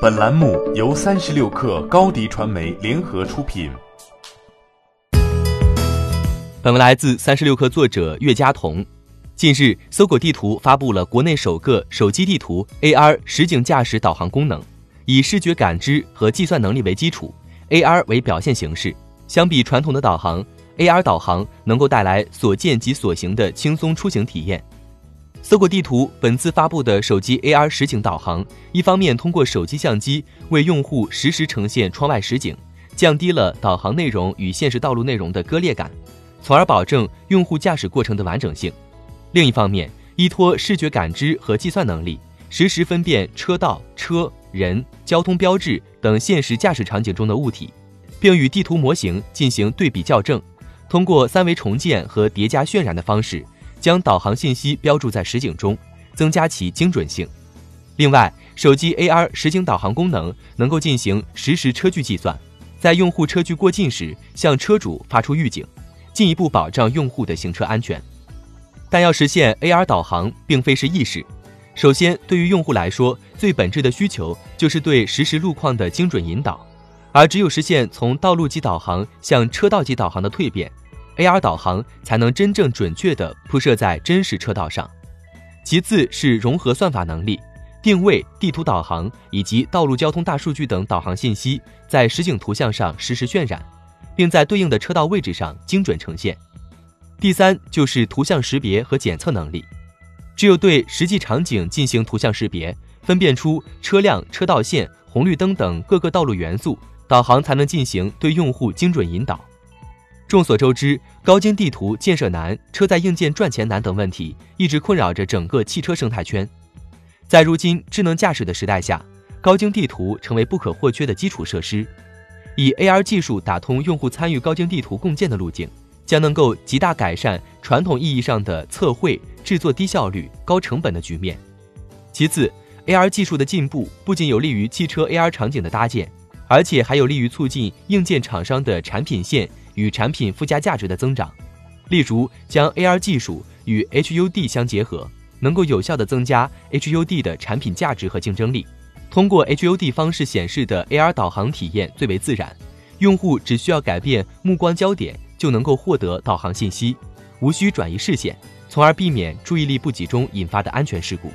本栏目由三十六氪高低传媒联合出品。本文来自三十六氪作者岳佳彤。近日，搜狗地图发布了国内首个手机地图 AR 实景驾驶导航功能，以视觉感知和计算能力为基础，AR 为表现形式。相比传统的导航，AR 导航能够带来所见即所行的轻松出行体验。搜狗地图本次发布的手机 AR 实景导航，一方面通过手机相机为用户实时呈现窗外实景，降低了导航内容与现实道路内容的割裂感，从而保证用户驾驶过程的完整性；另一方面，依托视觉感知和计算能力，实时分辨车道、车、人、交通标志等现实驾驶场景中的物体，并与地图模型进行对比校正，通过三维重建和叠加渲染的方式。将导航信息标注在实景中，增加其精准性。另外，手机 AR 实景导航功能能够进行实时车距计算，在用户车距过近时向车主发出预警，进一步保障用户的行车安全。但要实现 AR 导航并非是易事。首先，对于用户来说，最本质的需求就是对实时路况的精准引导，而只有实现从道路级导航向车道级导航的蜕变。AR 导航才能真正准确地铺设在真实车道上。其次是融合算法能力，定位、地图导航以及道路交通大数据等导航信息在实景图像上实时渲染，并在对应的车道位置上精准呈现。第三就是图像识别和检测能力，只有对实际场景进行图像识别，分辨出车辆、车道线、红绿灯等各个道路元素，导航才能进行对用户精准引导。众所周知，高精地图建设难、车载硬件赚钱难等问题一直困扰着整个汽车生态圈。在如今智能驾驶的时代下，高精地图成为不可或缺的基础设施。以 AR 技术打通用户参与高精地图共建的路径，将能够极大改善传统意义上的测绘、制作低效率、高成本的局面。其次，AR 技术的进步不仅有利于汽车 AR 场景的搭建，而且还有利于促进硬件厂商的产品线。与产品附加价值的增长，例如将 AR 技术与 HUD 相结合，能够有效地增加 HUD 的产品价值和竞争力。通过 HUD 方式显示的 AR 导航体验最为自然，用户只需要改变目光焦点就能够获得导航信息，无需转移视线，从而避免注意力不集中引发的安全事故。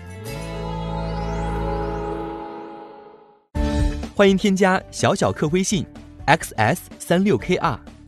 欢迎添加小小客微信，xs 三六 kr。